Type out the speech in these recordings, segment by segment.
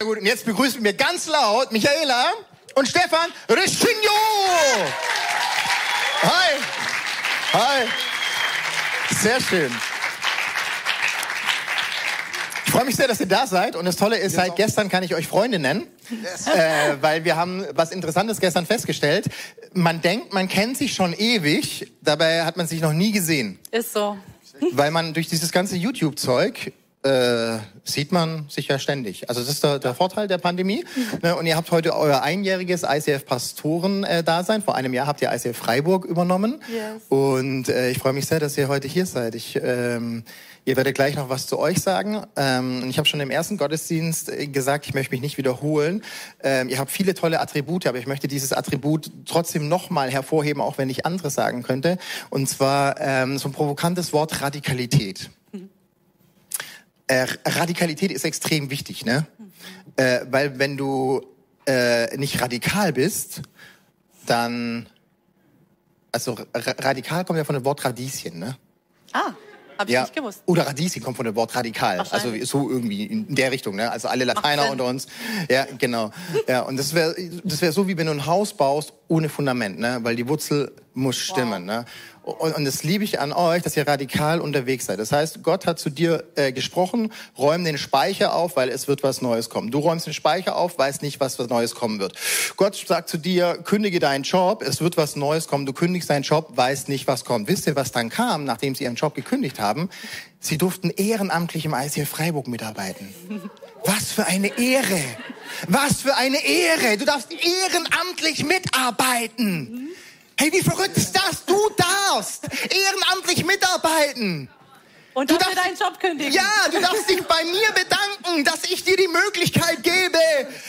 Gut, und jetzt begrüßen wir ganz laut Michaela und Stefan Reschinho. Hi. Hi. Sehr schön. Ich freue mich sehr, dass ihr da seid. Und das Tolle ist, seit gestern kann ich euch Freunde nennen. Yes. Äh, weil wir haben was Interessantes gestern festgestellt. Man denkt, man kennt sich schon ewig, dabei hat man sich noch nie gesehen. Ist so. Weil man durch dieses ganze YouTube-Zeug äh, sieht man sich ja ständig. Also das ist der, der Vorteil der Pandemie. Mhm. Ne? Und ihr habt heute euer einjähriges ICF-Pastoren-Dasein. Vor einem Jahr habt ihr ICF Freiburg übernommen. Yes. Und äh, ich freue mich sehr, dass ihr heute hier seid. Ich, ähm, ihr werdet gleich noch was zu euch sagen. Ähm, ich habe schon im ersten Gottesdienst äh, gesagt, ich möchte mich nicht wiederholen. Ähm, ihr habt viele tolle Attribute, aber ich möchte dieses Attribut trotzdem nochmal hervorheben, auch wenn ich anderes sagen könnte. Und zwar ähm, so ein provokantes Wort Radikalität äh, Radikalität ist extrem wichtig, ne? Äh, weil wenn du äh, nicht radikal bist, dann also radikal kommt ja von dem Wort Radieschen, ne? Ah. Hab ich ja. nicht gewusst. Oder Radieschen kommt von dem Wort radikal. Also so irgendwie in der Richtung, ne? Also alle Lateiner unter uns. Ja, genau. Ja, und das wäre das wäre so wie wenn du ein Haus baust ohne Fundament, ne? Weil die Wurzel muss stimmen, wow. ne? Und, und das liebe ich an euch, dass ihr radikal unterwegs seid. Das heißt, Gott hat zu dir äh, gesprochen, räum den Speicher auf, weil es wird was Neues kommen. Du räumst den Speicher auf, weißt nicht, was was Neues kommen wird. Gott sagt zu dir, kündige deinen Job, es wird was Neues kommen. Du kündigst deinen Job, weißt nicht, was kommt. Wisst ihr, was dann kam, nachdem sie ihren Job gekündigt haben? Sie durften ehrenamtlich im ICF Freiburg mitarbeiten. Was für eine Ehre! Was für eine Ehre! Du darfst ehrenamtlich mitarbeiten. Hey, wie verrückt ist das? Du darfst ehrenamtlich mitarbeiten. Und du darfst deinen Job kündigen. Ja, du darfst dich bei mir bedanken, dass ich dir die Möglichkeit gebe,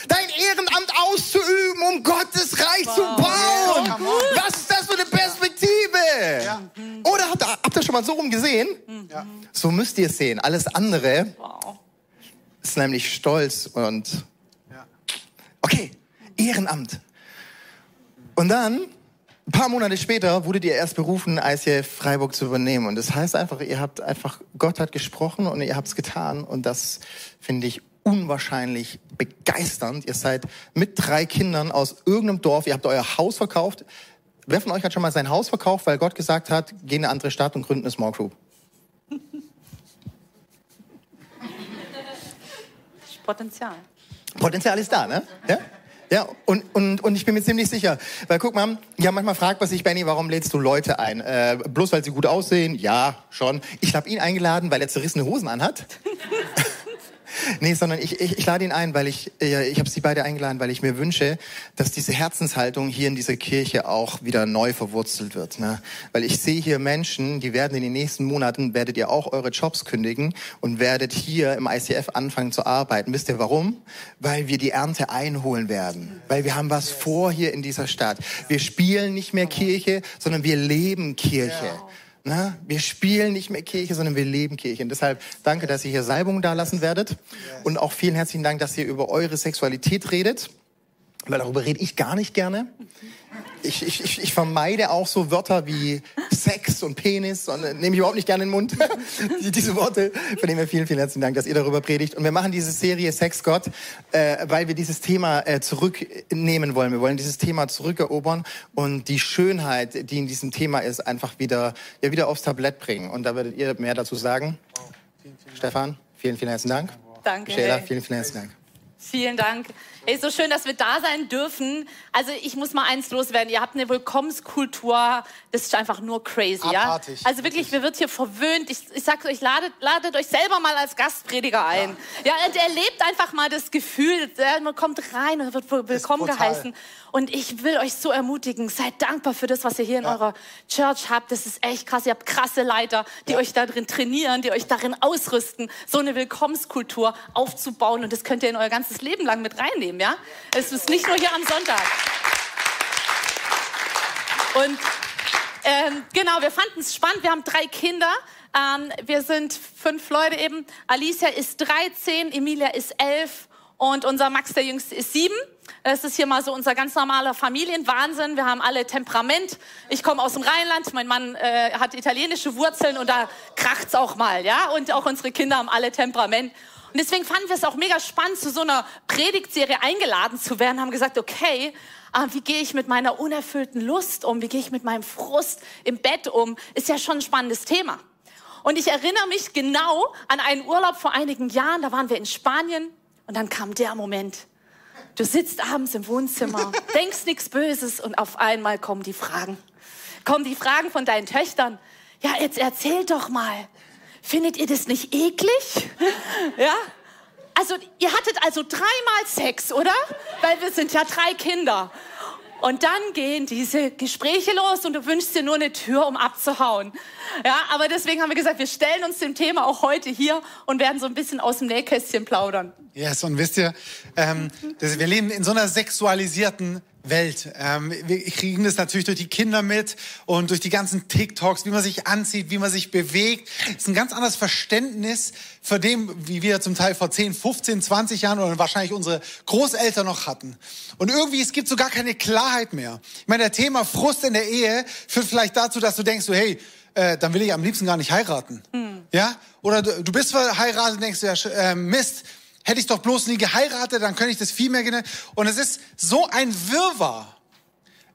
dein Ehrenamt auszuüben, um Gottes Reich wow. zu bauen. Ja, Was ist das für eine Perspektive? Ja. Oder habt ihr, habt ihr schon mal so rum gesehen? Ja. So müsst ihr es sehen. Alles andere wow. Ist nämlich Stolz und okay, Ehrenamt. Und dann ein paar Monate später wurdet ihr erst berufen, ICF Freiburg zu übernehmen. Und das heißt einfach, ihr habt einfach, Gott hat gesprochen und ihr habt es getan. Und das finde ich unwahrscheinlich begeisternd. Ihr seid mit drei Kindern aus irgendeinem Dorf, ihr habt euer Haus verkauft. Wer von euch hat schon mal sein Haus verkauft, weil Gott gesagt hat, geh in eine andere Stadt und gründe eine Small Group? Potenzial. Potenzial ist da, ne? Ja? Ja, und, und, und ich bin mir ziemlich sicher, weil guck mal, ja, manchmal fragt man sich, Benny, warum lädst du Leute ein? Äh, bloß weil sie gut aussehen? Ja, schon. Ich habe ihn eingeladen, weil er zerrissene Hosen anhat. Nee, sondern ich, ich, ich lade ihn ein, weil ich, äh, ich habe sie beide eingeladen, weil ich mir wünsche, dass diese Herzenshaltung hier in dieser Kirche auch wieder neu verwurzelt wird. Ne? Weil ich sehe hier Menschen, die werden in den nächsten Monaten, werdet ihr auch eure Jobs kündigen und werdet hier im ICF anfangen zu arbeiten. Wisst ihr warum? Weil wir die Ernte einholen werden. Weil wir haben was vor hier in dieser Stadt. Wir spielen nicht mehr Kirche, sondern wir leben Kirche. Na, wir spielen nicht mehr Kirche, sondern wir leben Kirche. Und deshalb danke, dass ihr hier Salbung da lassen werdet. Und auch vielen herzlichen Dank, dass ihr über eure Sexualität redet. Weil darüber rede ich gar nicht gerne ich, ich, ich vermeide auch so Wörter wie Sex und Penis und äh, nehme ich überhaupt nicht gerne in den Mund. diese Worte. Von dem her vielen, vielen herzlichen Dank, dass ihr darüber predigt. Und wir machen diese Serie Sex Gott, äh, weil wir dieses Thema äh, zurücknehmen wollen. Wir wollen dieses Thema zurückerobern und die Schönheit, die in diesem Thema ist, einfach wieder, ja, wieder aufs Tablett bringen. Und da werdet ihr mehr dazu sagen. Wow. Vielen, vielen Stefan, vielen, vielen herzlichen Dank. Danke. Michaela, vielen, vielen herzlichen Dank. Vielen Dank. Hey, so schön, dass wir da sein dürfen. Also ich muss mal eins loswerden. Ihr habt eine Willkommenskultur, das ist einfach nur crazy, Abartig. ja? Also wirklich, wir wird hier verwöhnt. Ich, ich sag's euch, ladet, ladet euch selber mal als Gastprediger ein. Ja, ja und erlebt einfach mal das Gefühl, man kommt rein und wird willkommen geheißen. Und ich will euch so ermutigen, seid dankbar für das, was ihr hier in ja. eurer Church habt. Das ist echt krass. Ihr habt krasse Leiter, die ja. euch darin trainieren, die euch darin ausrüsten, so eine Willkommenskultur aufzubauen. Und das könnt ihr in euer ganzes Leben lang mit reinnehmen, ja? Es ist nicht nur hier am Sonntag. Und ähm, genau, wir fanden es spannend. Wir haben drei Kinder. Ähm, wir sind fünf Leute eben. Alicia ist 13, Emilia ist 11 und unser Max, der Jüngste, ist sieben. Das ist hier mal so unser ganz normaler Familienwahnsinn. Wir haben alle Temperament. Ich komme aus dem Rheinland. Mein Mann äh, hat italienische Wurzeln und da kracht's auch mal, ja. Und auch unsere Kinder haben alle Temperament. Und deswegen fanden wir es auch mega spannend, zu so einer Predigtserie eingeladen zu werden, haben gesagt, okay, äh, wie gehe ich mit meiner unerfüllten Lust um? Wie gehe ich mit meinem Frust im Bett um? Ist ja schon ein spannendes Thema. Und ich erinnere mich genau an einen Urlaub vor einigen Jahren, da waren wir in Spanien und dann kam der Moment. Du sitzt abends im Wohnzimmer, denkst nichts Böses und auf einmal kommen die Fragen. Kommen die Fragen von deinen Töchtern. Ja, jetzt erzähl doch mal. Findet ihr das nicht eklig? ja? Also, ihr hattet also dreimal Sex, oder? Weil wir sind ja drei Kinder. Und dann gehen diese Gespräche los und du wünschst dir nur eine Tür, um abzuhauen. Ja, aber deswegen haben wir gesagt, wir stellen uns dem Thema auch heute hier und werden so ein bisschen aus dem Nähkästchen plaudern. Yes, und wisst ihr, ähm, das, wir leben in so einer sexualisierten Welt. Ähm, wir kriegen das natürlich durch die Kinder mit und durch die ganzen TikToks, wie man sich anzieht, wie man sich bewegt. Das ist ein ganz anderes Verständnis für dem, wie wir zum Teil vor 10, 15, 20 Jahren oder wahrscheinlich unsere Großeltern noch hatten. Und irgendwie, es gibt so gar keine Klarheit mehr. Ich meine, der Thema Frust in der Ehe führt vielleicht dazu, dass du denkst, so, hey, äh, dann will ich am liebsten gar nicht heiraten. Hm. Ja? Oder du, du bist verheiratet und denkst, ja, äh, Mist, Hätte ich doch bloß nie geheiratet, dann könnte ich das viel mehr genießen. Und es ist so ein Wirrwarr.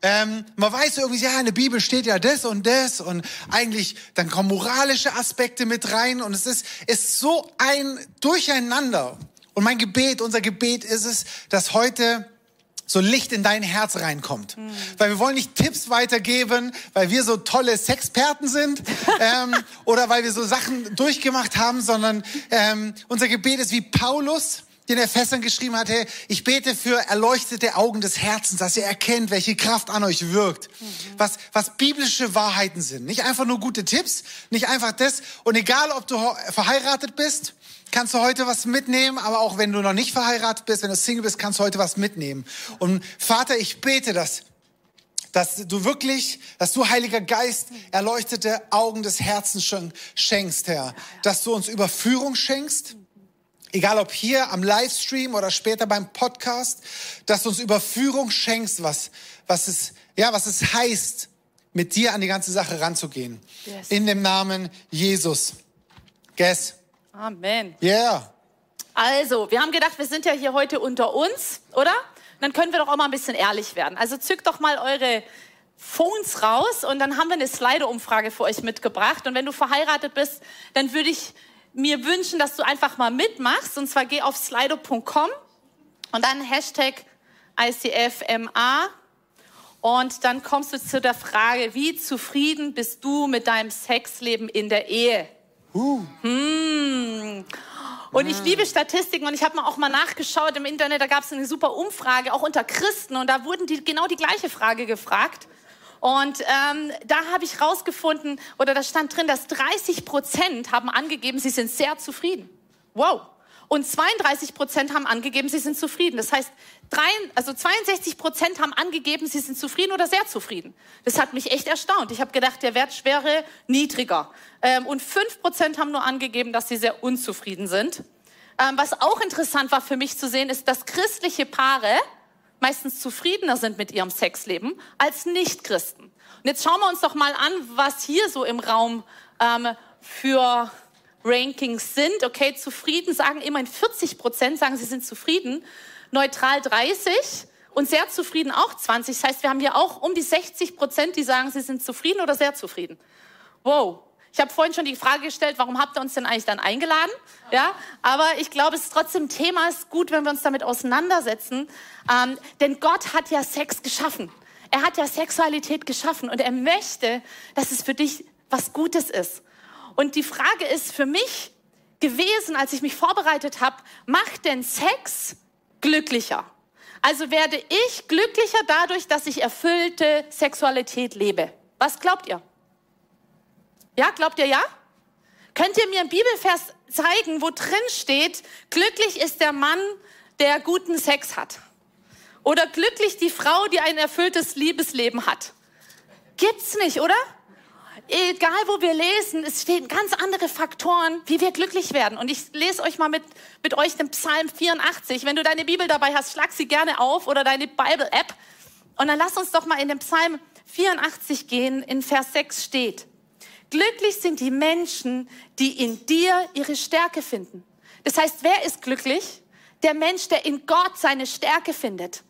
Ähm, man weiß irgendwie, ja, in der Bibel steht ja das und das und eigentlich, dann kommen moralische Aspekte mit rein und es ist, ist so ein Durcheinander. Und mein Gebet, unser Gebet ist es, dass heute so Licht in dein Herz reinkommt. Mhm. Weil wir wollen nicht Tipps weitergeben, weil wir so tolle Sexperten sind ähm, oder weil wir so Sachen durchgemacht haben, sondern ähm, unser Gebet ist wie Paulus, den er Fässern geschrieben hat, hey, ich bete für erleuchtete Augen des Herzens, dass ihr erkennt, welche Kraft an euch wirkt, mhm. was, was biblische Wahrheiten sind. Nicht einfach nur gute Tipps, nicht einfach das. Und egal, ob du verheiratet bist kannst du heute was mitnehmen, aber auch wenn du noch nicht verheiratet bist, wenn du Single bist, kannst du heute was mitnehmen. Und Vater, ich bete, dass dass du wirklich, dass du, Heiliger Geist, erleuchtete Augen des Herzens schenkst, Herr. Dass du uns Überführung schenkst, egal ob hier am Livestream oder später beim Podcast, dass du uns Überführung schenkst, was, was es, ja, was es heißt, mit dir an die ganze Sache ranzugehen. Yes. In dem Namen Jesus. Guess. Amen. Yeah. Also, wir haben gedacht, wir sind ja hier heute unter uns, oder? Dann können wir doch auch mal ein bisschen ehrlich werden. Also zückt doch mal eure Phones raus und dann haben wir eine Slido-Umfrage für euch mitgebracht. Und wenn du verheiratet bist, dann würde ich mir wünschen, dass du einfach mal mitmachst. Und zwar geh auf slido.com und dann Hashtag ICFMA. Und dann kommst du zu der Frage, wie zufrieden bist du mit deinem Sexleben in der Ehe? Uh. Hm. Und ich liebe Statistiken und ich habe mal auch mal nachgeschaut im Internet, da gab es eine super Umfrage, auch unter Christen und da wurden die genau die gleiche Frage gefragt. Und ähm, da habe ich rausgefunden, oder da stand drin, dass 30 Prozent haben angegeben, sie sind sehr zufrieden. Wow. Und 32 Prozent haben angegeben, sie sind zufrieden. Das heißt, drei, also 62 Prozent haben angegeben, sie sind zufrieden oder sehr zufrieden. Das hat mich echt erstaunt. Ich habe gedacht, der Wert wäre niedriger. Ähm, und 5 Prozent haben nur angegeben, dass sie sehr unzufrieden sind. Ähm, was auch interessant war für mich zu sehen, ist, dass christliche Paare meistens zufriedener sind mit ihrem Sexleben als Nichtchristen. Und jetzt schauen wir uns doch mal an, was hier so im Raum ähm, für Rankings sind. Okay, zufrieden sagen immerhin 40 Prozent sagen, sie sind zufrieden. Neutral 30 und sehr zufrieden auch 20. Das heißt, wir haben hier auch um die 60 Prozent, die sagen, sie sind zufrieden oder sehr zufrieden. Wow. Ich habe vorhin schon die Frage gestellt, warum habt ihr uns denn eigentlich dann eingeladen? Ja, aber ich glaube, es ist trotzdem Thema, es ist gut, wenn wir uns damit auseinandersetzen. Ähm, denn Gott hat ja Sex geschaffen. Er hat ja Sexualität geschaffen und er möchte, dass es für dich was Gutes ist. Und die Frage ist für mich gewesen, als ich mich vorbereitet habe, macht denn Sex glücklicher? Also werde ich glücklicher dadurch, dass ich erfüllte Sexualität lebe. Was glaubt ihr? Ja, glaubt ihr ja? Könnt ihr mir einen Bibelvers zeigen, wo drin steht, glücklich ist der Mann, der guten Sex hat? Oder glücklich die Frau, die ein erfülltes Liebesleben hat? Gibt's nicht, oder? Egal wo wir lesen, es stehen ganz andere Faktoren, wie wir glücklich werden. Und ich lese euch mal mit, mit euch den Psalm 84. Wenn du deine Bibel dabei hast, schlag sie gerne auf oder deine Bible-App. Und dann lass uns doch mal in den Psalm 84 gehen. In Vers 6 steht, glücklich sind die Menschen, die in dir ihre Stärke finden. Das heißt, wer ist glücklich? Der Mensch, der in Gott seine Stärke findet.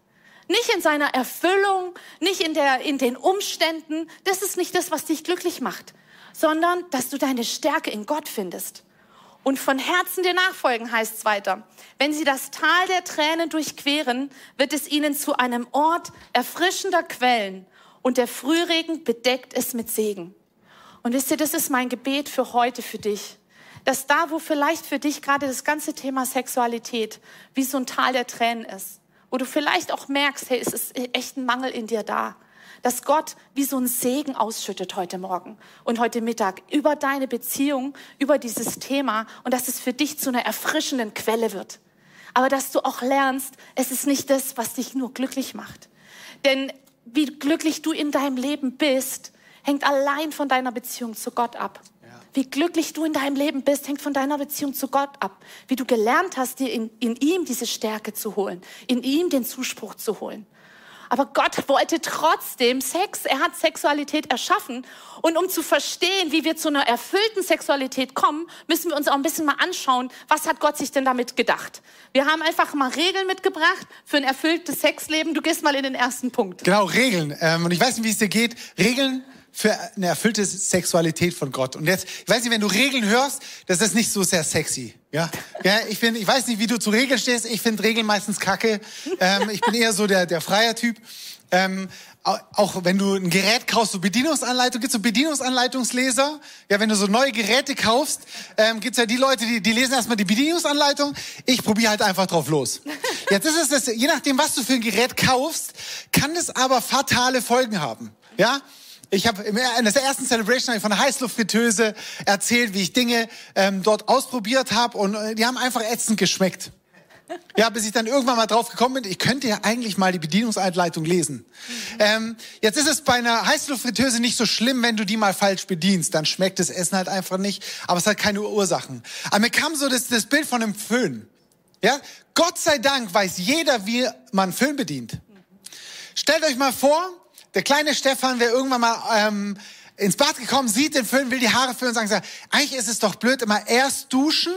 Nicht in seiner Erfüllung, nicht in, der, in den Umständen. Das ist nicht das, was dich glücklich macht, sondern dass du deine Stärke in Gott findest. Und von Herzen dir nachfolgen heißt es weiter. Wenn sie das Tal der Tränen durchqueren, wird es ihnen zu einem Ort erfrischender Quellen und der Frühregen bedeckt es mit Segen. Und wisst ihr, das ist mein Gebet für heute, für dich. Dass da, wo vielleicht für dich gerade das ganze Thema Sexualität wie so ein Tal der Tränen ist, wo du vielleicht auch merkst, hey, es ist echt ein Mangel in dir da, dass Gott wie so ein Segen ausschüttet heute Morgen und heute Mittag über deine Beziehung, über dieses Thema und dass es für dich zu einer erfrischenden Quelle wird. Aber dass du auch lernst, es ist nicht das, was dich nur glücklich macht. Denn wie glücklich du in deinem Leben bist, hängt allein von deiner Beziehung zu Gott ab. Wie glücklich du in deinem Leben bist, hängt von deiner Beziehung zu Gott ab. Wie du gelernt hast, dir in, in ihm diese Stärke zu holen, in ihm den Zuspruch zu holen. Aber Gott wollte trotzdem Sex. Er hat Sexualität erschaffen. Und um zu verstehen, wie wir zu einer erfüllten Sexualität kommen, müssen wir uns auch ein bisschen mal anschauen, was hat Gott sich denn damit gedacht. Wir haben einfach mal Regeln mitgebracht für ein erfülltes Sexleben. Du gehst mal in den ersten Punkt. Genau, Regeln. Ähm, und ich weiß nicht, wie es dir geht. Regeln für eine erfüllte Sexualität von Gott. Und jetzt, ich weiß nicht, wenn du Regeln hörst, das ist nicht so sehr sexy. Ja, ja ich finde, ich weiß nicht, wie du zu Regeln stehst. Ich finde Regeln meistens kacke. Ähm, ich bin eher so der, der freier Typ. Ähm, auch wenn du ein Gerät kaufst, so Bedienungsanleitung, gibt's so Bedienungsanleitungsleser. Ja, wenn du so neue Geräte kaufst, ähm, gibt's ja die Leute, die, die lesen erstmal die Bedienungsanleitung. Ich probiere halt einfach drauf los. Jetzt ist es das, je nachdem, was du für ein Gerät kaufst, kann es aber fatale Folgen haben. Ja, ich habe in der ersten Celebration von der Heißluftfritteuse erzählt, wie ich Dinge ähm, dort ausprobiert habe und äh, die haben einfach ätzend geschmeckt. Ja, bis ich dann irgendwann mal drauf gekommen bin, ich könnte ja eigentlich mal die Bedienungsanleitung lesen. Mhm. Ähm, jetzt ist es bei einer Heißluftfritteuse nicht so schlimm, wenn du die mal falsch bedienst. Dann schmeckt das Essen halt einfach nicht, aber es hat keine Ursachen. Aber mir kam so das, das Bild von einem Föhn. Ja, Gott sei Dank weiß jeder, wie man Föhn bedient. Stellt euch mal vor, der kleine Stefan wäre irgendwann mal ähm, ins Bad gekommen, sieht den Föhn, will die Haare föhnen und sagt, eigentlich ist es doch blöd, immer erst duschen,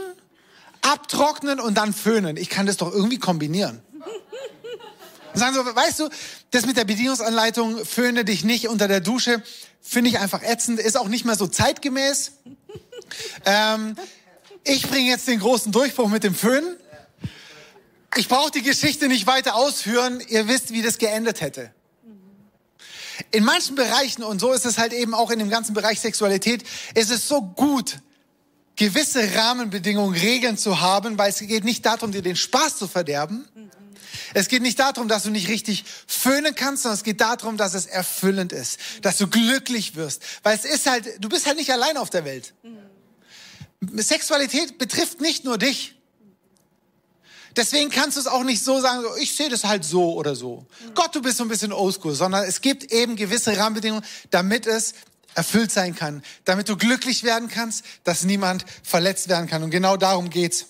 abtrocknen und dann föhnen. Ich kann das doch irgendwie kombinieren. Und sagen so, weißt du, das mit der Bedienungsanleitung, föhne dich nicht unter der Dusche, finde ich einfach ätzend, ist auch nicht mehr so zeitgemäß. Ähm, ich bringe jetzt den großen Durchbruch mit dem Föhnen. Ich brauche die Geschichte nicht weiter ausführen. Ihr wisst, wie das geendet hätte. In manchen Bereichen, und so ist es halt eben auch in dem ganzen Bereich Sexualität, ist es so gut, gewisse Rahmenbedingungen, Regeln zu haben, weil es geht nicht darum, dir den Spaß zu verderben. Es geht nicht darum, dass du nicht richtig föhnen kannst, sondern es geht darum, dass es erfüllend ist, dass du glücklich wirst. Weil es ist halt, du bist halt nicht allein auf der Welt. Sexualität betrifft nicht nur dich. Deswegen kannst du es auch nicht so sagen, ich sehe das halt so oder so. Mhm. Gott, du bist so ein bisschen oldschool, sondern es gibt eben gewisse Rahmenbedingungen, damit es erfüllt sein kann, damit du glücklich werden kannst, dass niemand verletzt werden kann. Und genau darum geht's.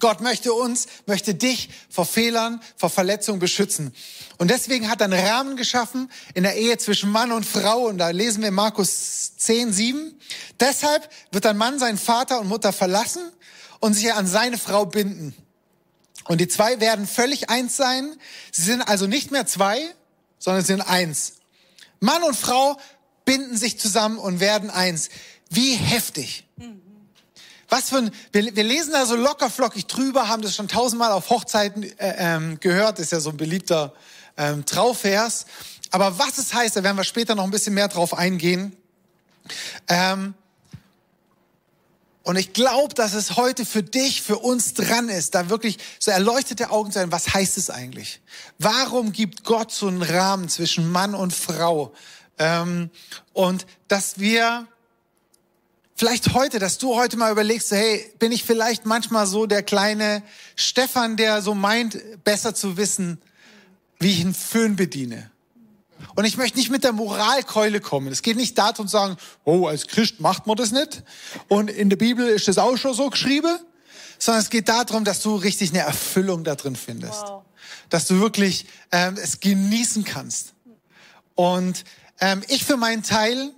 Gott möchte uns, möchte dich vor Fehlern, vor Verletzungen beschützen. Und deswegen hat er einen Rahmen geschaffen in der Ehe zwischen Mann und Frau. Und da lesen wir Markus 10, 7. Deshalb wird ein Mann seinen Vater und Mutter verlassen und sich an seine Frau binden. Und die zwei werden völlig eins sein. Sie sind also nicht mehr zwei, sondern sind eins. Mann und Frau binden sich zusammen und werden eins. Wie heftig. Was für ein, wir, wir lesen da so locker flockig drüber, haben das schon tausendmal auf Hochzeiten äh, ähm, gehört, ist ja so ein beliebter ähm, Trauvers. Aber was es heißt, da werden wir später noch ein bisschen mehr drauf eingehen. Ähm, und ich glaube, dass es heute für dich, für uns dran ist, da wirklich so erleuchtete Augen zu sein. Was heißt es eigentlich? Warum gibt Gott so einen Rahmen zwischen Mann und Frau? Ähm, und dass wir vielleicht heute, dass du heute mal überlegst, hey, bin ich vielleicht manchmal so der kleine Stefan, der so meint, besser zu wissen, wie ich einen Föhn bediene? Und ich möchte nicht mit der Moralkeule kommen. Es geht nicht darum zu sagen, oh, als Christ macht man das nicht. Und in der Bibel ist das auch schon so geschrieben. Sondern es geht darum, dass du richtig eine Erfüllung da drin findest. Wow. Dass du wirklich ähm, es genießen kannst. Und ähm, ich für meinen Teil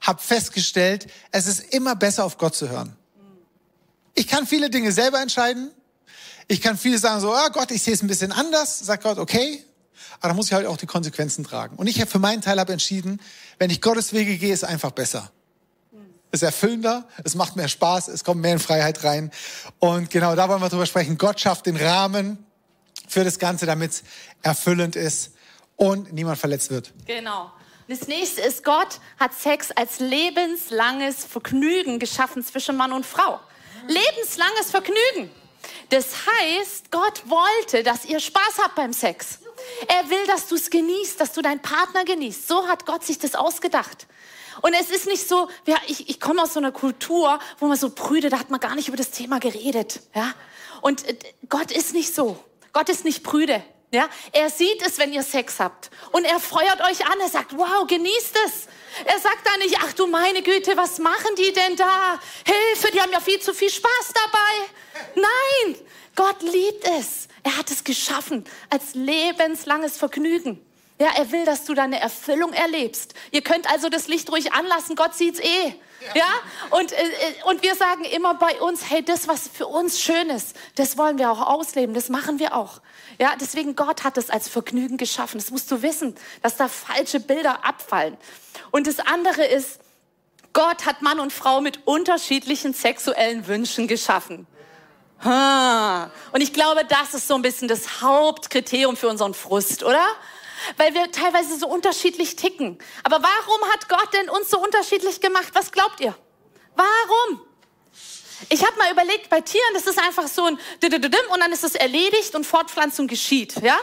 habe festgestellt, es ist immer besser auf Gott zu hören. Ich kann viele Dinge selber entscheiden. Ich kann viele sagen so, ah Gott, ich sehe es ein bisschen anders. Sagt Gott, okay. Aber da muss ich halt auch die Konsequenzen tragen. Und ich für meinen Teil habe entschieden, wenn ich Gottes Wege gehe, ist einfach besser. Es ist erfüllender, es macht mehr Spaß, es kommt mehr in Freiheit rein. Und genau da wollen wir drüber sprechen. Gott schafft den Rahmen für das Ganze, damit es erfüllend ist und niemand verletzt wird. Genau. Das nächste ist, Gott hat Sex als lebenslanges Vergnügen geschaffen zwischen Mann und Frau. Lebenslanges Vergnügen. Das heißt, Gott wollte, dass ihr Spaß habt beim Sex. Er will, dass du es genießt, dass du deinen Partner genießt. So hat Gott sich das ausgedacht. Und es ist nicht so, ja, ich, ich komme aus so einer Kultur, wo man so prüde, da hat man gar nicht über das Thema geredet. Ja? Und äh, Gott ist nicht so. Gott ist nicht prüde. Ja, er sieht es, wenn ihr Sex habt. Und er feuert euch an. Er sagt, wow, genießt es. Er sagt da nicht, ach du meine Güte, was machen die denn da? Hilfe, die haben ja viel zu viel Spaß dabei. Nein, Gott liebt es. Er hat es geschaffen als lebenslanges Vergnügen. Ja, er will, dass du deine Erfüllung erlebst. Ihr könnt also das Licht ruhig anlassen. Gott sieht's eh. Ja? Und, äh, und wir sagen immer bei uns, hey, das, was für uns schön ist, das wollen wir auch ausleben, das machen wir auch. Ja, deswegen Gott hat es als Vergnügen geschaffen. Das musst du wissen, dass da falsche Bilder abfallen. Und das andere ist, Gott hat Mann und Frau mit unterschiedlichen sexuellen Wünschen geschaffen. Und ich glaube, das ist so ein bisschen das Hauptkriterium für unseren Frust, oder? weil wir teilweise so unterschiedlich ticken. Aber warum hat Gott denn uns so unterschiedlich gemacht? Was glaubt ihr? Warum? Ich habe mal überlegt, bei Tieren, das ist einfach so ein und dann ist es erledigt und Fortpflanzung geschieht, ja?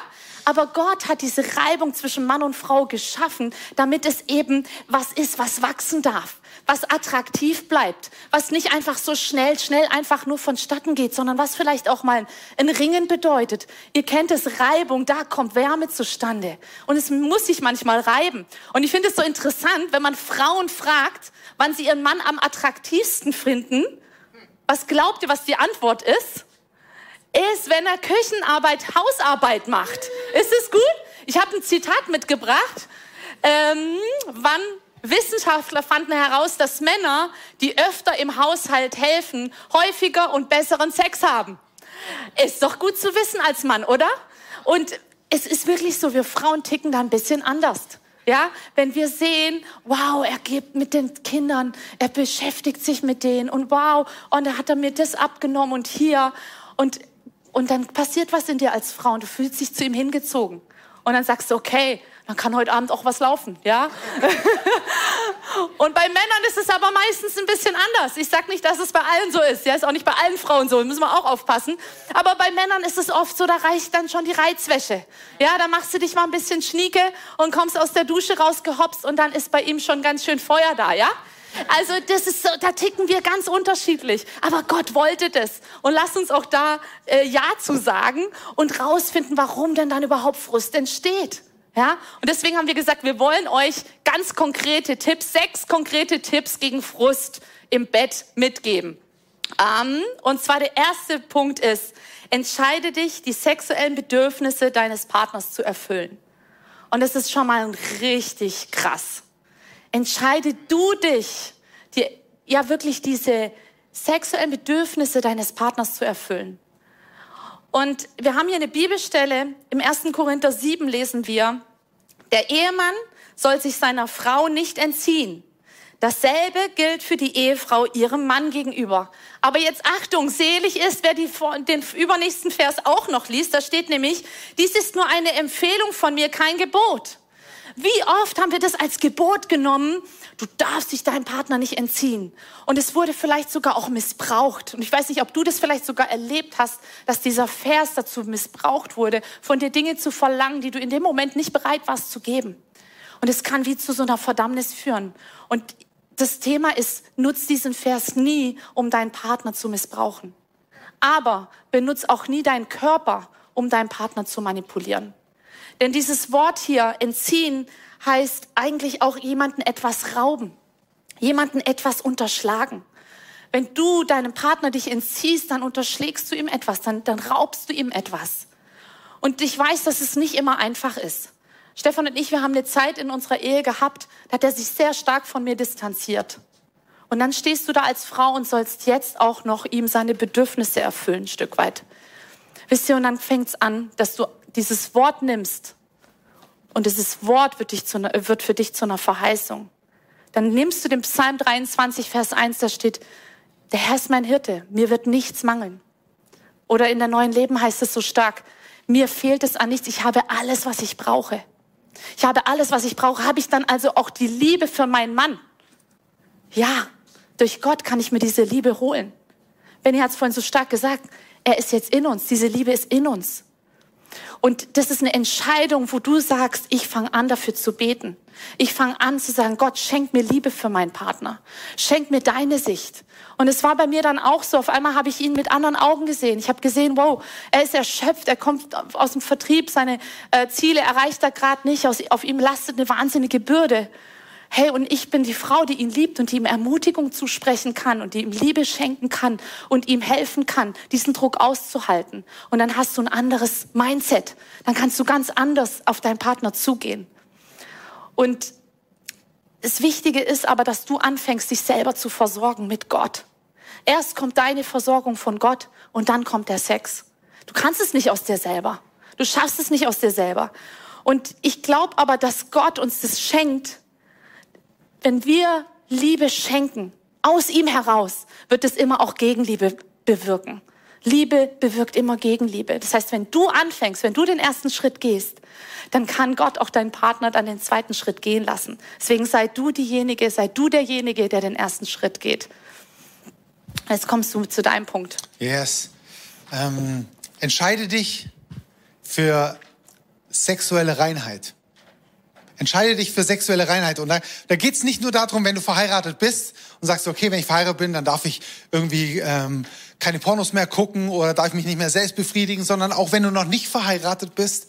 Aber Gott hat diese Reibung zwischen Mann und Frau geschaffen, damit es eben was ist, was wachsen darf was attraktiv bleibt, was nicht einfach so schnell, schnell einfach nur vonstatten geht, sondern was vielleicht auch mal ein Ringen bedeutet. Ihr kennt es, Reibung, da kommt Wärme zustande. Und es muss sich manchmal reiben. Und ich finde es so interessant, wenn man Frauen fragt, wann sie ihren Mann am attraktivsten finden. Was glaubt ihr, was die Antwort ist? Ist, wenn er Küchenarbeit, Hausarbeit macht. Ist es gut? Ich habe ein Zitat mitgebracht. Ähm, wann Wissenschaftler fanden heraus, dass Männer, die öfter im Haushalt helfen, häufiger und besseren Sex haben. Ist doch gut zu wissen als Mann, oder? Und es ist wirklich so, wir Frauen ticken da ein bisschen anders. Ja, wenn wir sehen, wow, er geht mit den Kindern, er beschäftigt sich mit denen und wow, und er hat er mir das abgenommen und hier und und dann passiert was in dir als Frau und du fühlst dich zu ihm hingezogen und dann sagst du, okay, dann kann heute Abend auch was laufen, ja? Und bei Männern ist es aber meistens ein bisschen anders. Ich sage nicht, dass es bei allen so ist. Ja, ist auch nicht bei allen Frauen so. Müssen wir auch aufpassen. Aber bei Männern ist es oft so, da reicht dann schon die Reizwäsche. Ja, da machst du dich mal ein bisschen schnieke und kommst aus der Dusche rausgehopst und dann ist bei ihm schon ganz schön Feuer da, ja? Also das ist so, da ticken wir ganz unterschiedlich. Aber Gott wollte das. Und lass uns auch da äh, Ja zu sagen und rausfinden, warum denn dann überhaupt Frust entsteht. Ja? Und deswegen haben wir gesagt, wir wollen euch ganz konkrete Tipps, sechs konkrete Tipps gegen Frust im Bett mitgeben. Um, und zwar der erste Punkt ist, entscheide dich, die sexuellen Bedürfnisse deines Partners zu erfüllen. Und das ist schon mal richtig krass. Entscheide du dich, die, ja wirklich diese sexuellen Bedürfnisse deines Partners zu erfüllen. Und wir haben hier eine Bibelstelle, im 1. Korinther 7 lesen wir, der Ehemann soll sich seiner Frau nicht entziehen. Dasselbe gilt für die Ehefrau ihrem Mann gegenüber. Aber jetzt Achtung, selig ist, wer die, den übernächsten Vers auch noch liest. Da steht nämlich, dies ist nur eine Empfehlung von mir, kein Gebot. Wie oft haben wir das als Gebot genommen? Du darfst dich deinem Partner nicht entziehen. Und es wurde vielleicht sogar auch missbraucht. Und ich weiß nicht, ob du das vielleicht sogar erlebt hast, dass dieser Vers dazu missbraucht wurde, von dir Dinge zu verlangen, die du in dem Moment nicht bereit warst zu geben. Und es kann wie zu so einer Verdammnis führen. Und das Thema ist, nutz diesen Vers nie, um deinen Partner zu missbrauchen. Aber benutz auch nie deinen Körper, um deinen Partner zu manipulieren. Denn dieses Wort hier, entziehen, heißt eigentlich auch jemanden etwas rauben, jemanden etwas unterschlagen. Wenn du deinem Partner dich entziehst, dann unterschlägst du ihm etwas, dann, dann raubst du ihm etwas. Und ich weiß, dass es nicht immer einfach ist. Stefan und ich, wir haben eine Zeit in unserer Ehe gehabt, da hat er sich sehr stark von mir distanziert. Und dann stehst du da als Frau und sollst jetzt auch noch ihm seine Bedürfnisse erfüllen, ein Stück weit. Wisst ihr, und dann fängt es an, dass du dieses Wort nimmst und dieses Wort wird, dich zu, wird für dich zu einer Verheißung. Dann nimmst du den Psalm 23, Vers 1, da steht, der Herr ist mein Hirte, mir wird nichts mangeln. Oder in der neuen Leben heißt es so stark, mir fehlt es an nichts, ich habe alles, was ich brauche. Ich habe alles, was ich brauche. Habe ich dann also auch die Liebe für meinen Mann? Ja, durch Gott kann ich mir diese Liebe holen. Benny hat es vorhin so stark gesagt, er ist jetzt in uns, diese Liebe ist in uns. Und das ist eine Entscheidung, wo du sagst, ich fange an dafür zu beten. Ich fange an zu sagen, Gott, schenk mir Liebe für meinen Partner. Schenk mir deine Sicht. Und es war bei mir dann auch so. Auf einmal habe ich ihn mit anderen Augen gesehen. Ich habe gesehen, wow, er ist erschöpft, er kommt aus dem Vertrieb, seine äh, Ziele erreicht er gerade nicht. Aus, auf ihm lastet eine wahnsinnige Bürde. Hey, und ich bin die Frau, die ihn liebt und die ihm Ermutigung zusprechen kann und die ihm Liebe schenken kann und ihm helfen kann, diesen Druck auszuhalten. Und dann hast du ein anderes Mindset. Dann kannst du ganz anders auf deinen Partner zugehen. Und das Wichtige ist aber, dass du anfängst, dich selber zu versorgen mit Gott. Erst kommt deine Versorgung von Gott und dann kommt der Sex. Du kannst es nicht aus dir selber. Du schaffst es nicht aus dir selber. Und ich glaube aber, dass Gott uns das schenkt, wenn wir Liebe schenken, aus ihm heraus, wird es immer auch Gegenliebe bewirken. Liebe bewirkt immer Gegenliebe. Das heißt, wenn du anfängst, wenn du den ersten Schritt gehst, dann kann Gott auch deinen Partner dann den zweiten Schritt gehen lassen. Deswegen sei du diejenige, sei du derjenige, der den ersten Schritt geht. Jetzt kommst du zu deinem Punkt. Yes. Ähm, entscheide dich für sexuelle Reinheit. Entscheide dich für sexuelle Reinheit. Und da, da geht es nicht nur darum, wenn du verheiratet bist und sagst, okay, wenn ich verheiratet bin, dann darf ich irgendwie ähm, keine Pornos mehr gucken oder darf ich mich nicht mehr selbst befriedigen, sondern auch wenn du noch nicht verheiratet bist,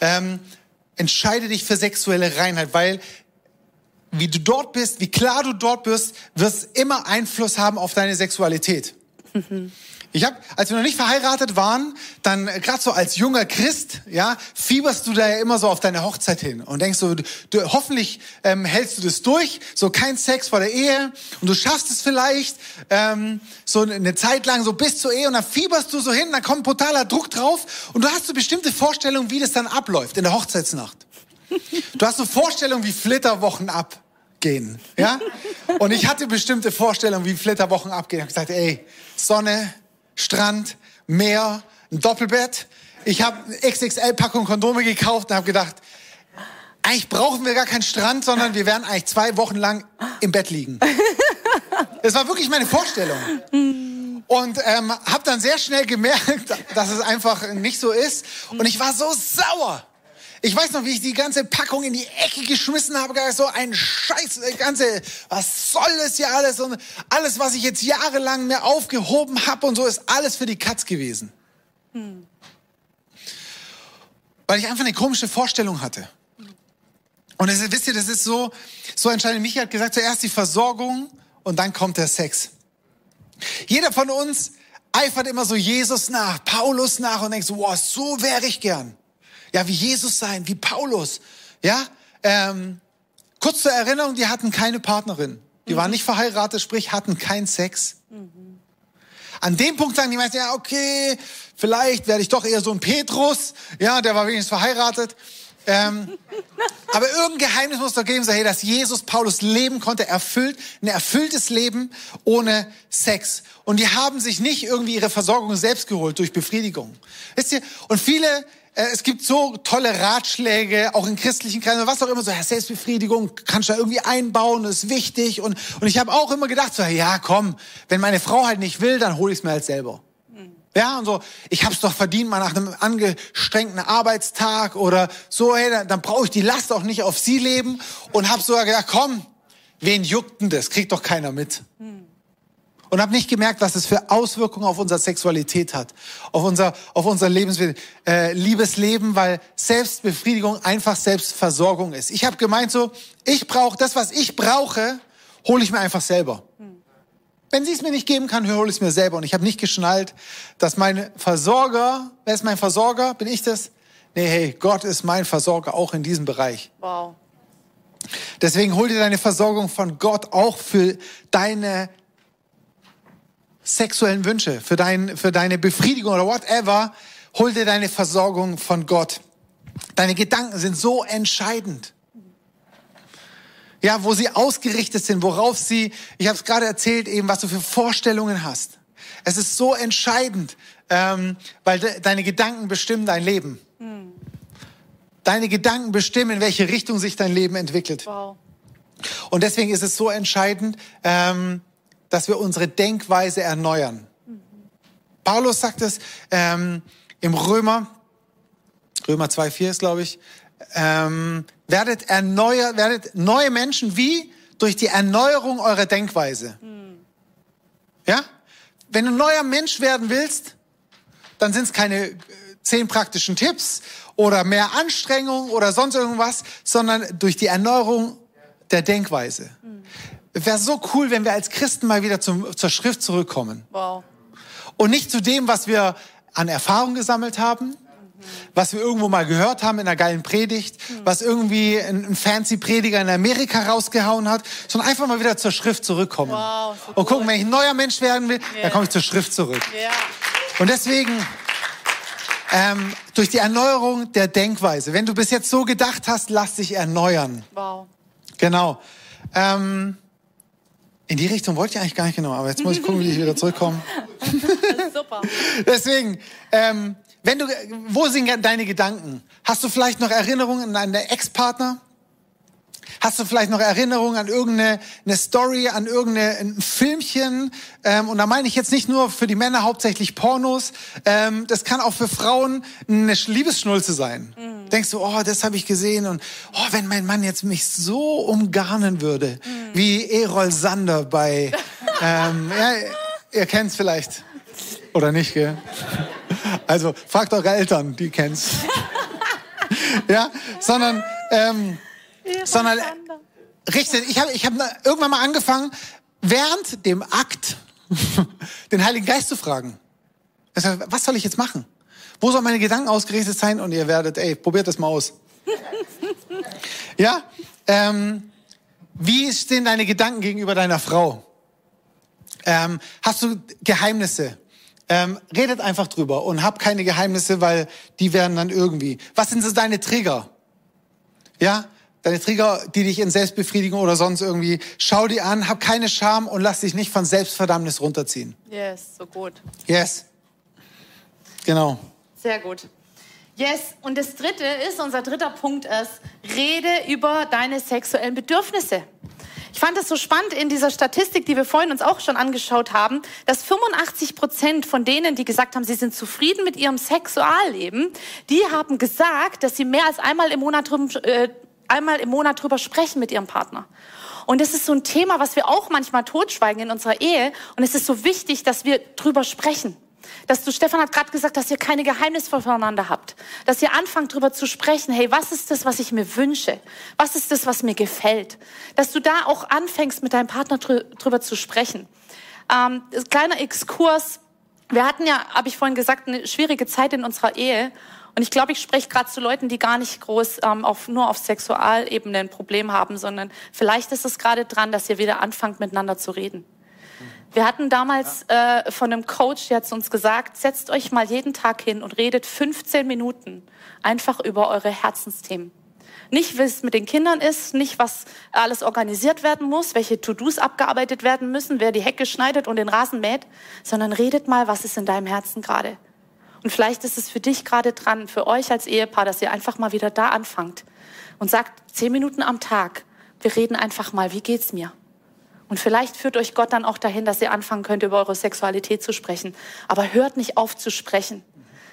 ähm, entscheide dich für sexuelle Reinheit, weil wie du dort bist, wie klar du dort bist, wirst immer Einfluss haben auf deine Sexualität. Ich habe, als wir noch nicht verheiratet waren, dann äh, gerade so als junger Christ, ja, fieberst du da ja immer so auf deine Hochzeit hin und denkst so, du, du, hoffentlich ähm, hältst du das durch, so kein Sex vor der Ehe und du schaffst es vielleicht ähm, so eine Zeit lang so bis zur Ehe und dann fieberst du so hin, dann kommt brutaler Druck drauf und du hast so bestimmte Vorstellungen, wie das dann abläuft in der Hochzeitsnacht. Du hast so Vorstellungen, wie Flitterwochen abgehen, ja? Und ich hatte bestimmte Vorstellungen, wie Flitterwochen abgehen. Ich habe gesagt, ey, Sonne, Strand, Meer, ein Doppelbett. Ich habe XXL-Packung Kondome gekauft und habe gedacht, eigentlich brauchen wir gar keinen Strand, sondern wir werden eigentlich zwei Wochen lang im Bett liegen. Das war wirklich meine Vorstellung. Und ähm, habe dann sehr schnell gemerkt, dass es einfach nicht so ist. Und ich war so sauer. Ich weiß noch, wie ich die ganze Packung in die Ecke geschmissen habe. So ein Scheiß, äh, ganze, was soll das hier alles? Und alles, was ich jetzt jahrelang mir aufgehoben habe und so, ist alles für die Katz gewesen. Hm. Weil ich einfach eine komische Vorstellung hatte. Und das, wisst ihr, das ist so, so entscheidend. Michael hat gesagt, zuerst die Versorgung und dann kommt der Sex. Jeder von uns eifert immer so Jesus nach, Paulus nach und denkt so, wow, so wäre ich gern. Ja, wie Jesus sein, wie Paulus. Ja, ähm, kurz zur Erinnerung, die hatten keine Partnerin. Die mhm. waren nicht verheiratet, sprich hatten keinen Sex. Mhm. An dem Punkt sagen die meisten, ja, okay, vielleicht werde ich doch eher so ein Petrus. Ja, der war wenigstens verheiratet. Ähm, aber irgendein Geheimnis muss doch geben, so, hey, dass Jesus Paulus leben konnte, erfüllt, ein erfülltes Leben ohne Sex. Und die haben sich nicht irgendwie ihre Versorgung selbst geholt durch Befriedigung. Wisst ihr? Und viele es gibt so tolle Ratschläge, auch in christlichen Kreisen, was auch immer, so, ja, Selbstbefriedigung kannst du da irgendwie einbauen, ist wichtig. Und, und ich habe auch immer gedacht, so, ja, komm, wenn meine Frau halt nicht will, dann hole ich es mir halt selber. Ja, und so, ich hab's doch verdient, mal nach einem angestrengten Arbeitstag oder so, hey, dann, dann brauche ich die Last auch nicht auf sie leben und hab sogar gedacht, komm, wen juckt denn das? Kriegt doch keiner mit. Hm und habe nicht gemerkt, was es für Auswirkungen auf unsere Sexualität hat, auf unser, auf unser Lebens, äh, Liebesleben, weil Selbstbefriedigung einfach Selbstversorgung ist. Ich habe gemeint so, ich brauche das, was ich brauche, hole ich mir einfach selber. Wenn sie es mir nicht geben kann, hole ich es mir selber. Und ich habe nicht geschnallt, dass mein Versorger, wer ist mein Versorger? Bin ich das? Nee, hey, Gott ist mein Versorger auch in diesem Bereich. Wow. Deswegen hol dir deine Versorgung von Gott auch für deine sexuellen Wünsche, für, dein, für deine Befriedigung oder whatever. Hol dir deine Versorgung von Gott. Deine Gedanken sind so entscheidend. Ja, wo sie ausgerichtet sind, worauf sie, ich habe es gerade erzählt, eben was du für Vorstellungen hast. Es ist so entscheidend, ähm, weil de deine Gedanken bestimmen dein Leben. Hm. Deine Gedanken bestimmen, in welche Richtung sich dein Leben entwickelt. Wow. Und deswegen ist es so entscheidend, ähm, dass wir unsere Denkweise erneuern. Paulus sagt es ähm, im Römer, Römer 2,4 ist, glaube ich, ähm, werdet erneuert, werdet neue Menschen wie durch die Erneuerung eurer Denkweise. Ja? Wenn du neuer Mensch werden willst, dann sind es keine äh, zehn praktischen Tipps oder mehr Anstrengung oder sonst irgendwas, sondern durch die Erneuerung der Denkweise. Mhm. Wäre so cool, wenn wir als Christen mal wieder zum, zur Schrift zurückkommen. Wow. Und nicht zu dem, was wir an Erfahrung gesammelt haben, was wir irgendwo mal gehört haben in einer geilen Predigt, was irgendwie ein, fancy Prediger in Amerika rausgehauen hat, sondern einfach mal wieder zur Schrift zurückkommen. Wow, so und gucken, wenn ich ein neuer Mensch werden will, yeah. dann komme ich zur Schrift zurück. Yeah. Und deswegen, ähm, durch die Erneuerung der Denkweise, wenn du bis jetzt so gedacht hast, lass dich erneuern. Wow. Genau. Ähm, in die Richtung wollte ich eigentlich gar nicht genau, aber jetzt muss ich gucken, wie ich wieder zurückkomme. super. Deswegen, ähm, wenn du, wo sind deine Gedanken? Hast du vielleicht noch Erinnerungen an deinen Ex-Partner? Hast du vielleicht noch Erinnerungen an irgendeine eine Story, an irgendein Filmchen? Ähm, und da meine ich jetzt nicht nur für die Männer hauptsächlich Pornos. Ähm, das kann auch für Frauen eine Liebesschnulze sein. Mhm. Denkst du, oh, das habe ich gesehen und oh, wenn mein Mann jetzt mich so umgarnen würde, mhm. wie Erol Sander bei, ähm, ja, ihr kennt's vielleicht oder nicht, gell? Also fragt eure Eltern, die kennen's. ja, sondern ähm, sondern richtig. Ich habe ich hab irgendwann mal angefangen, während dem Akt den Heiligen Geist zu fragen. Was soll ich jetzt machen? Wo soll meine Gedanken ausgerichtet sein? Und ihr werdet, ey, probiert das mal aus. ja? Ähm, wie stehen deine Gedanken gegenüber deiner Frau? Ähm, hast du Geheimnisse? Ähm, redet einfach drüber und hab keine Geheimnisse, weil die werden dann irgendwie. Was sind so deine Trigger? Ja? Deine Trigger, die dich in Selbstbefriedigung oder sonst irgendwie, schau die an, hab keine Scham und lass dich nicht von Selbstverdammnis runterziehen. Yes, so gut. Yes. Genau. Sehr gut. Yes, und das dritte ist, unser dritter Punkt ist, rede über deine sexuellen Bedürfnisse. Ich fand es so spannend in dieser Statistik, die wir vorhin uns auch schon angeschaut haben, dass 85 Prozent von denen, die gesagt haben, sie sind zufrieden mit ihrem Sexualleben, die haben gesagt, dass sie mehr als einmal im Monat äh, einmal im Monat drüber sprechen mit ihrem Partner. Und das ist so ein Thema, was wir auch manchmal totschweigen in unserer Ehe. Und es ist so wichtig, dass wir drüber sprechen. Dass du, Stefan hat gerade gesagt, dass ihr keine Geheimnisse voneinander habt. Dass ihr anfangt drüber zu sprechen. Hey, was ist das, was ich mir wünsche? Was ist das, was mir gefällt? Dass du da auch anfängst, mit deinem Partner drüber zu sprechen. Ähm, kleiner Exkurs. Wir hatten ja, habe ich vorhin gesagt, eine schwierige Zeit in unserer Ehe. Und ich glaube, ich spreche gerade zu Leuten, die gar nicht groß ähm, auf, nur auf Sexualebene ein Problem haben, sondern vielleicht ist es gerade dran, dass ihr wieder anfangt, miteinander zu reden. Wir hatten damals äh, von einem Coach, der hat uns gesagt, setzt euch mal jeden Tag hin und redet 15 Minuten einfach über eure Herzensthemen. Nicht, wie es mit den Kindern ist, nicht, was alles organisiert werden muss, welche To-Dos abgearbeitet werden müssen, wer die Hecke schneidet und den Rasen mäht, sondern redet mal, was ist in deinem Herzen gerade. Und vielleicht ist es für dich gerade dran, für euch als Ehepaar, dass ihr einfach mal wieder da anfangt und sagt, zehn Minuten am Tag, wir reden einfach mal, wie geht's mir? Und vielleicht führt euch Gott dann auch dahin, dass ihr anfangen könnt, über eure Sexualität zu sprechen. Aber hört nicht auf zu sprechen.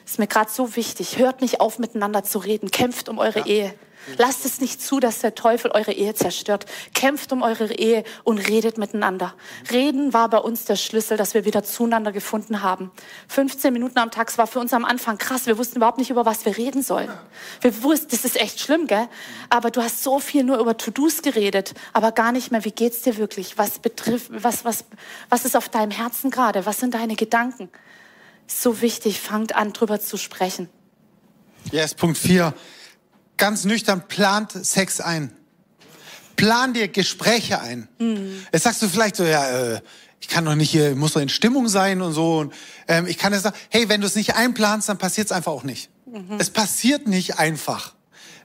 Ist mir gerade so wichtig. Hört nicht auf, miteinander zu reden. Kämpft um eure ja. Ehe. Lasst es nicht zu, dass der Teufel eure Ehe zerstört. Kämpft um eure Ehe und redet miteinander. Reden war bei uns der Schlüssel, dass wir wieder zueinander gefunden haben. 15 Minuten am Tag war für uns am Anfang krass. Wir wussten überhaupt nicht, über was wir reden sollen. Wir wussten, das ist echt schlimm, gell? Aber du hast so viel nur über To-Dos geredet, aber gar nicht mehr, wie geht's dir wirklich? Was betrifft, was, was, was ist auf deinem Herzen gerade? Was sind deine Gedanken? So wichtig, fangt an, drüber zu sprechen. Yes, Punkt 4 ganz nüchtern, plant Sex ein. Plan dir Gespräche ein. Mhm. Jetzt sagst du vielleicht so, ja, äh, ich kann doch nicht hier, ich muss doch in Stimmung sein und so. Und, ähm, ich kann jetzt sagen, hey, wenn du es nicht einplanst, dann passiert es einfach auch nicht. Mhm. Es passiert nicht einfach.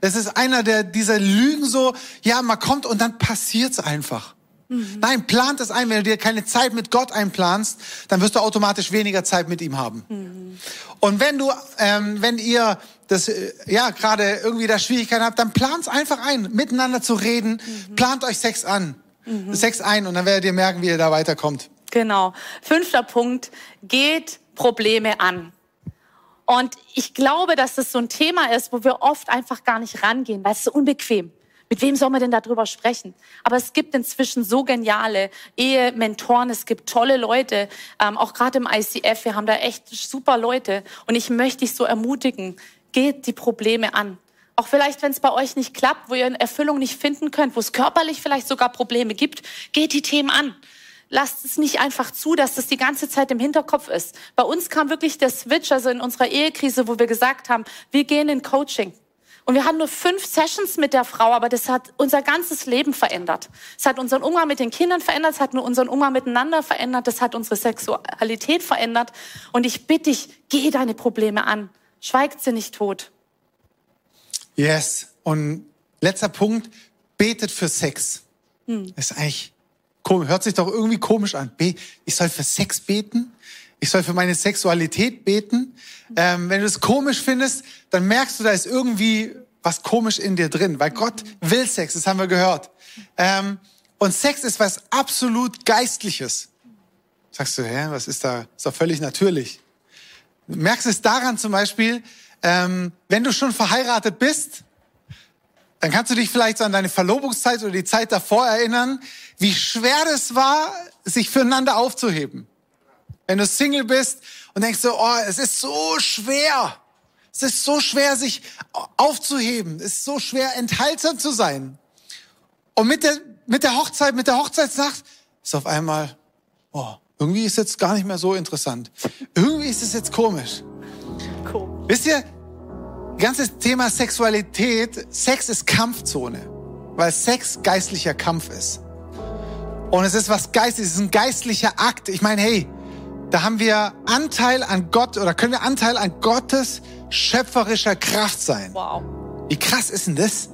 Es ist einer der dieser Lügen so, ja, man kommt und dann passiert es einfach. Mhm. Nein, plant es ein. Wenn du dir keine Zeit mit Gott einplanst, dann wirst du automatisch weniger Zeit mit ihm haben. Mhm. Und wenn du, ähm, wenn ihr das, äh, ja, gerade irgendwie da Schwierigkeiten habt, dann plant es einfach ein, miteinander zu reden. Mhm. Plant euch Sex an. Mhm. Sex ein und dann werdet ihr merken, wie ihr da weiterkommt. Genau. Fünfter Punkt. Geht Probleme an. Und ich glaube, dass das so ein Thema ist, wo wir oft einfach gar nicht rangehen, weil es so unbequem. Mit wem soll man denn darüber sprechen? Aber es gibt inzwischen so geniale Ehementoren, es gibt tolle Leute, ähm, auch gerade im ICF, wir haben da echt super Leute. Und ich möchte dich so ermutigen, geht die Probleme an. Auch vielleicht, wenn es bei euch nicht klappt, wo ihr eine Erfüllung nicht finden könnt, wo es körperlich vielleicht sogar Probleme gibt, geht die Themen an. Lasst es nicht einfach zu, dass das die ganze Zeit im Hinterkopf ist. Bei uns kam wirklich der Switch, also in unserer Ehekrise, wo wir gesagt haben, wir gehen in Coaching. Und wir haben nur fünf Sessions mit der Frau, aber das hat unser ganzes Leben verändert. Es hat unseren Umgang mit den Kindern verändert, es hat nur unseren Umgang miteinander verändert, das hat unsere Sexualität verändert. Und ich bitte dich, geh deine Probleme an. Schweigt sie nicht tot. Yes. Und letzter Punkt, betet für Sex. Hm. Das ist eigentlich komisch, hört sich doch irgendwie komisch an. Ich soll für Sex beten? Ich soll für meine Sexualität beten? Ähm, wenn du es komisch findest, dann merkst du, da ist irgendwie was komisch in dir drin, weil Gott will Sex, das haben wir gehört. Ähm, und Sex ist was absolut Geistliches. Sagst du, hä, was ist da? Ist doch völlig natürlich. Du merkst es daran zum Beispiel, ähm, wenn du schon verheiratet bist, dann kannst du dich vielleicht so an deine Verlobungszeit oder die Zeit davor erinnern, wie schwer es war, sich füreinander aufzuheben. Wenn du Single bist und denkst so, oh, es ist so schwer. Es ist so schwer, sich aufzuheben. Es ist so schwer, enthaltsam zu sein. Und mit der, mit der Hochzeit, mit der Hochzeitsnacht ist auf einmal, oh, irgendwie ist jetzt gar nicht mehr so interessant. Irgendwie ist es jetzt komisch. Cool. Wisst ihr, ganzes Thema Sexualität, Sex ist Kampfzone, weil Sex geistlicher Kampf ist. Und es ist was Geistliches, es ist ein geistlicher Akt. Ich meine, hey, da haben wir Anteil an Gott oder können wir Anteil an Gottes schöpferischer Kraft sein. Wow. Wie krass ist denn das?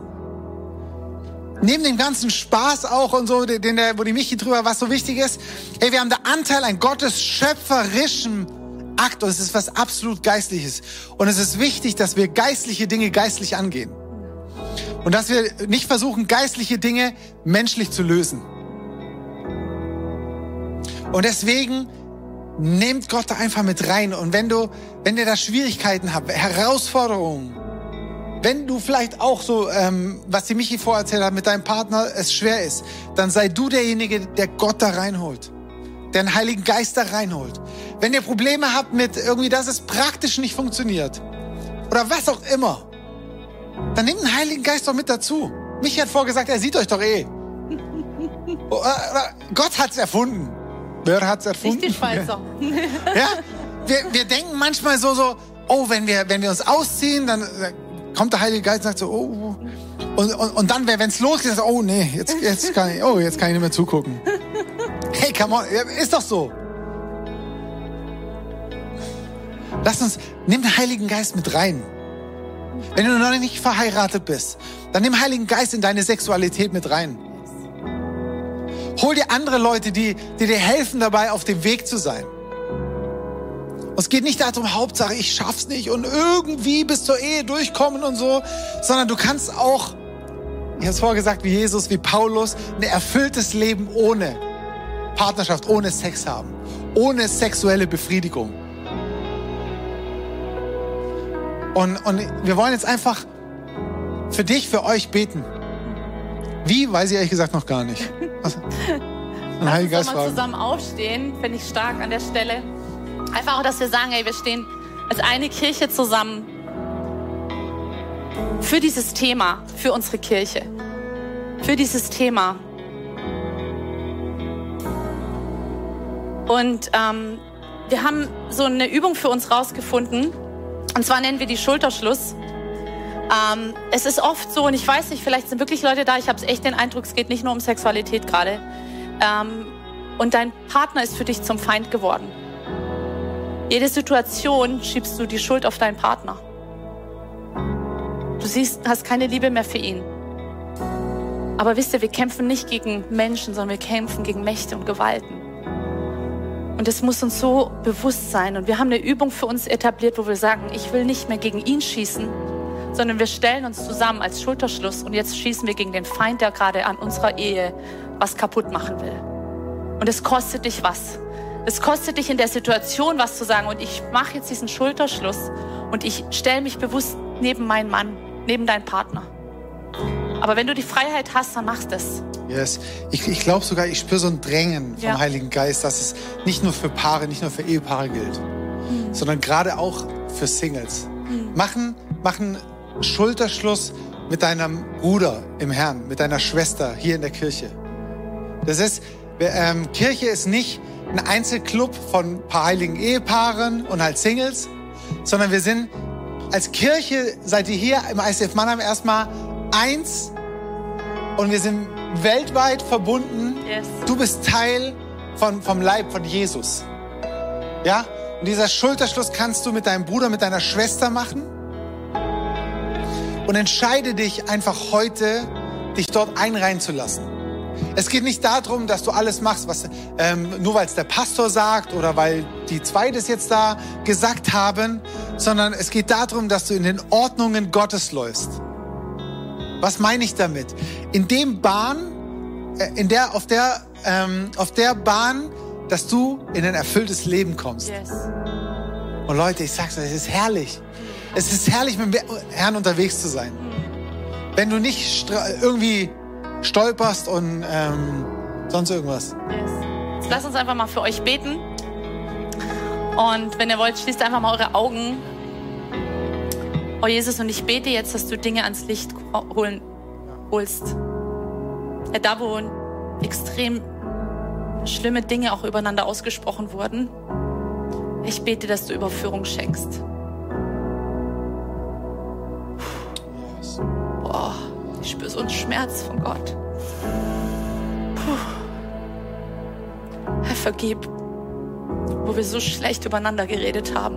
Neben dem ganzen Spaß auch und so, den der, wo die Michi drüber, was so wichtig ist, hey, wir haben da Anteil an Gottes schöpferischem Akt und es ist was absolut Geistliches. Und es ist wichtig, dass wir geistliche Dinge geistlich angehen. Und dass wir nicht versuchen, geistliche Dinge menschlich zu lösen. Und deswegen nehmt Gott da einfach mit rein. Und wenn du, wenn ihr da Schwierigkeiten habt, Herausforderungen, wenn du vielleicht auch so, ähm, was die Michi vorerzählt hat, mit deinem Partner es schwer ist, dann sei du derjenige, der Gott da reinholt, der den Heiligen Geist da reinholt. Wenn ihr Probleme habt mit irgendwie, dass es praktisch nicht funktioniert oder was auch immer, dann nehmt den Heiligen Geist doch mit dazu. Michi hat vorgesagt, er sieht euch doch eh. Gott hat's erfunden. Wer hat's erfunden? Nicht die Schweizer. Ja, wir, wir denken manchmal so, so, oh, wenn wir, wenn wir uns ausziehen, dann kommt der Heilige Geist und sagt so, oh, und, und, und dann, wenn es losgeht, so, oh nee, jetzt, jetzt kann ich, oh, jetzt kann ich nicht mehr zugucken. Hey, come on, ist doch so. Lass uns, nimm den Heiligen Geist mit rein. Wenn du noch nicht verheiratet bist, dann nimm Heiligen Geist in deine Sexualität mit rein. Hol dir andere Leute, die, die dir helfen dabei, auf dem Weg zu sein. es geht nicht darum, Hauptsache, ich schaff's nicht und irgendwie bis zur Ehe durchkommen und so, sondern du kannst auch, ich habe vorher gesagt, wie Jesus, wie Paulus, ein erfülltes Leben ohne Partnerschaft, ohne Sex haben, ohne sexuelle Befriedigung. Und, und wir wollen jetzt einfach für dich, für euch beten. Wie, weiß ich ehrlich gesagt noch gar nicht. Was? Lass uns Geist mal zusammen aufstehen, finde ich stark an der Stelle. Einfach auch, dass wir sagen, ey, wir stehen als eine Kirche zusammen für dieses Thema, für unsere Kirche, für dieses Thema. Und ähm, wir haben so eine Übung für uns rausgefunden. Und zwar nennen wir die Schulterschluss. Ähm, es ist oft so, und ich weiß nicht, vielleicht sind wirklich Leute da, ich habe echt den Eindruck, es geht nicht nur um Sexualität gerade. Ähm, und dein Partner ist für dich zum Feind geworden. Jede Situation schiebst du die Schuld auf deinen Partner. Du siehst, hast keine Liebe mehr für ihn. Aber wisst ihr, wir kämpfen nicht gegen Menschen, sondern wir kämpfen gegen Mächte und Gewalten. Und es muss uns so bewusst sein. Und wir haben eine Übung für uns etabliert, wo wir sagen, ich will nicht mehr gegen ihn schießen, sondern wir stellen uns zusammen als Schulterschluss und jetzt schießen wir gegen den Feind, der gerade an unserer Ehe was kaputt machen will. Und es kostet dich was. Es kostet dich in der Situation was zu sagen und ich mache jetzt diesen Schulterschluss und ich stelle mich bewusst neben meinen Mann, neben deinen Partner. Aber wenn du die Freiheit hast, dann machst es. Yes. Ich, ich glaube sogar, ich spüre so ein Drängen vom ja. Heiligen Geist, dass es nicht nur für Paare, nicht nur für Ehepaare gilt, mhm. sondern gerade auch für Singles. Mhm. Machen, machen Schulterschluss mit deinem Bruder im Herrn, mit deiner Schwester hier in der Kirche. Das ist, ähm, Kirche ist nicht ein Einzelclub von ein paar heiligen Ehepaaren und halt Singles, sondern wir sind als Kirche, seid ihr hier im ICF Mannheim erstmal eins und wir sind weltweit verbunden. Yes. Du bist Teil von, vom Leib von Jesus. Ja? Und dieser Schulterschluss kannst du mit deinem Bruder, mit deiner Schwester machen. Und entscheide dich einfach heute, dich dort einreihen zu lassen. Es geht nicht darum, dass du alles machst, was ähm, nur weil es der Pastor sagt oder weil die zwei das jetzt da gesagt haben, sondern es geht darum, dass du in den Ordnungen Gottes läufst. Was meine ich damit? In dem Bahn, äh, in der, auf der, ähm, auf der Bahn, dass du in ein erfülltes Leben kommst. Yes. Und Leute, ich sag's euch, es ist herrlich. Es ist herrlich, mit dem Herrn unterwegs zu sein. Wenn du nicht irgendwie stolperst und ähm, sonst irgendwas. Yes. Lasst uns einfach mal für euch beten. Und wenn ihr wollt, schließt einfach mal eure Augen. Oh Jesus, und ich bete jetzt, dass du Dinge ans Licht holen, holst. Ja, da, wo extrem schlimme Dinge auch übereinander ausgesprochen wurden, ich bete, dass du Überführung schenkst. Ich spüre so einen Schmerz von Gott. Puh. Herr, vergib, wo wir so schlecht übereinander geredet haben.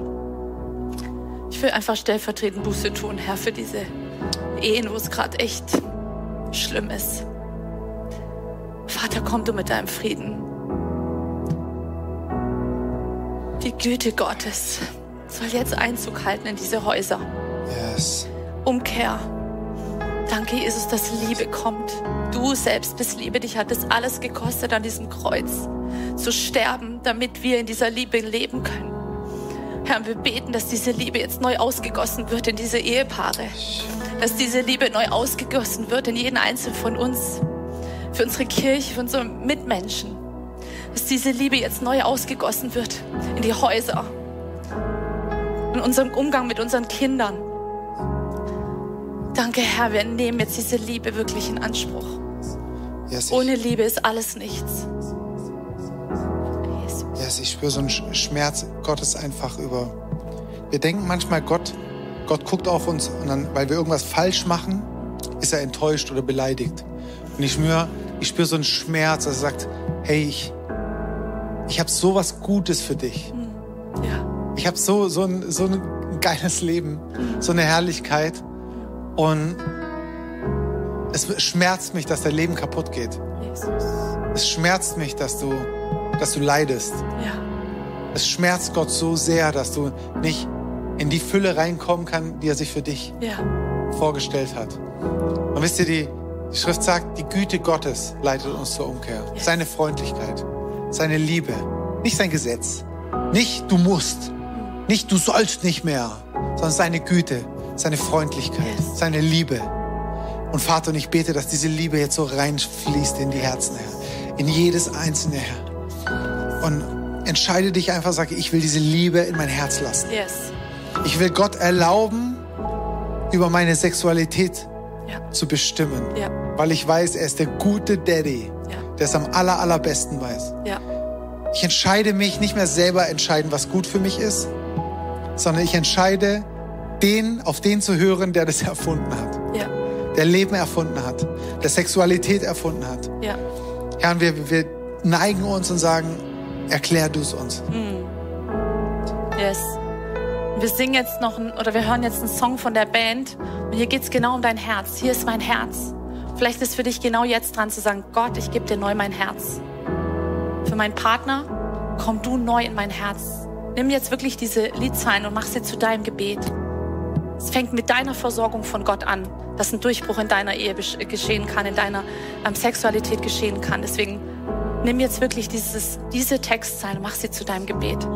Ich will einfach stellvertretend Buße tun, Herr, für diese Ehen, wo es gerade echt schlimm ist. Vater, komm du mit deinem Frieden. Die Güte Gottes soll jetzt Einzug halten in diese Häuser. Yes. Umkehr. Danke, Jesus, dass Liebe kommt. Du selbst bist Liebe. Dich hat es alles gekostet, an diesem Kreuz zu sterben, damit wir in dieser Liebe leben können. Herr, wir beten, dass diese Liebe jetzt neu ausgegossen wird in diese Ehepaare. Dass diese Liebe neu ausgegossen wird in jeden Einzelnen von uns. Für unsere Kirche, für unsere Mitmenschen. Dass diese Liebe jetzt neu ausgegossen wird in die Häuser. In unserem Umgang mit unseren Kindern Danke, Herr, wir nehmen jetzt diese Liebe wirklich in Anspruch. Yes, Ohne Liebe ist alles nichts. Yes, ich spüre so einen Schmerz Gottes einfach über. Wir denken manchmal, Gott, Gott guckt auf uns und dann, weil wir irgendwas falsch machen, ist er enttäuscht oder beleidigt. Und ich spüre, ich spüre so einen Schmerz, dass er sagt, hey, ich, ich habe so was Gutes für dich. Hm, ja. Ich habe so, so, ein, so ein geiles Leben, so eine Herrlichkeit. Und es schmerzt mich, dass dein Leben kaputt geht. Jesus. Es schmerzt mich, dass du, dass du leidest. Ja. Es schmerzt Gott so sehr, dass du nicht in die Fülle reinkommen kannst, die er sich für dich ja. vorgestellt hat. Und wisst ihr, die, die Schrift sagt, die Güte Gottes leitet uns zur Umkehr. Yes. Seine Freundlichkeit, seine Liebe, nicht sein Gesetz, nicht du musst, nicht du sollst nicht mehr, sondern seine Güte, seine Freundlichkeit, yes. seine Liebe. Und Vater, und ich bete, dass diese Liebe jetzt so reinfließt in die Herzen, Herr. In jedes einzelne, Herr. Und entscheide dich einfach, sage, ich will diese Liebe in mein Herz lassen. Yes. Ich will Gott erlauben, über meine Sexualität ja. zu bestimmen. Ja. Weil ich weiß, er ist der gute Daddy, ja. der es am aller, allerbesten weiß. Ich entscheide mich nicht mehr selber entscheiden, was gut für mich ist, sondern ich entscheide, den, auf den zu hören, der das erfunden hat. Ja. Der Leben erfunden hat, der Sexualität erfunden hat. Ja. Herr, wir, wir neigen uns und sagen, erklär du es uns. Mm. Yes. Wir singen jetzt noch, ein, oder wir hören jetzt einen Song von der Band. Und hier geht es genau um dein Herz. Hier ist mein Herz. Vielleicht ist für dich genau jetzt dran zu sagen, Gott, ich gebe dir neu mein Herz. Für meinen Partner, komm du neu in mein Herz. Nimm jetzt wirklich diese Liedzeilen und mach sie zu deinem Gebet. Es fängt mit deiner Versorgung von Gott an, dass ein Durchbruch in deiner Ehe geschehen kann, in deiner ähm, Sexualität geschehen kann. Deswegen nimm jetzt wirklich dieses, diese Textzeilen mach sie zu deinem Gebet.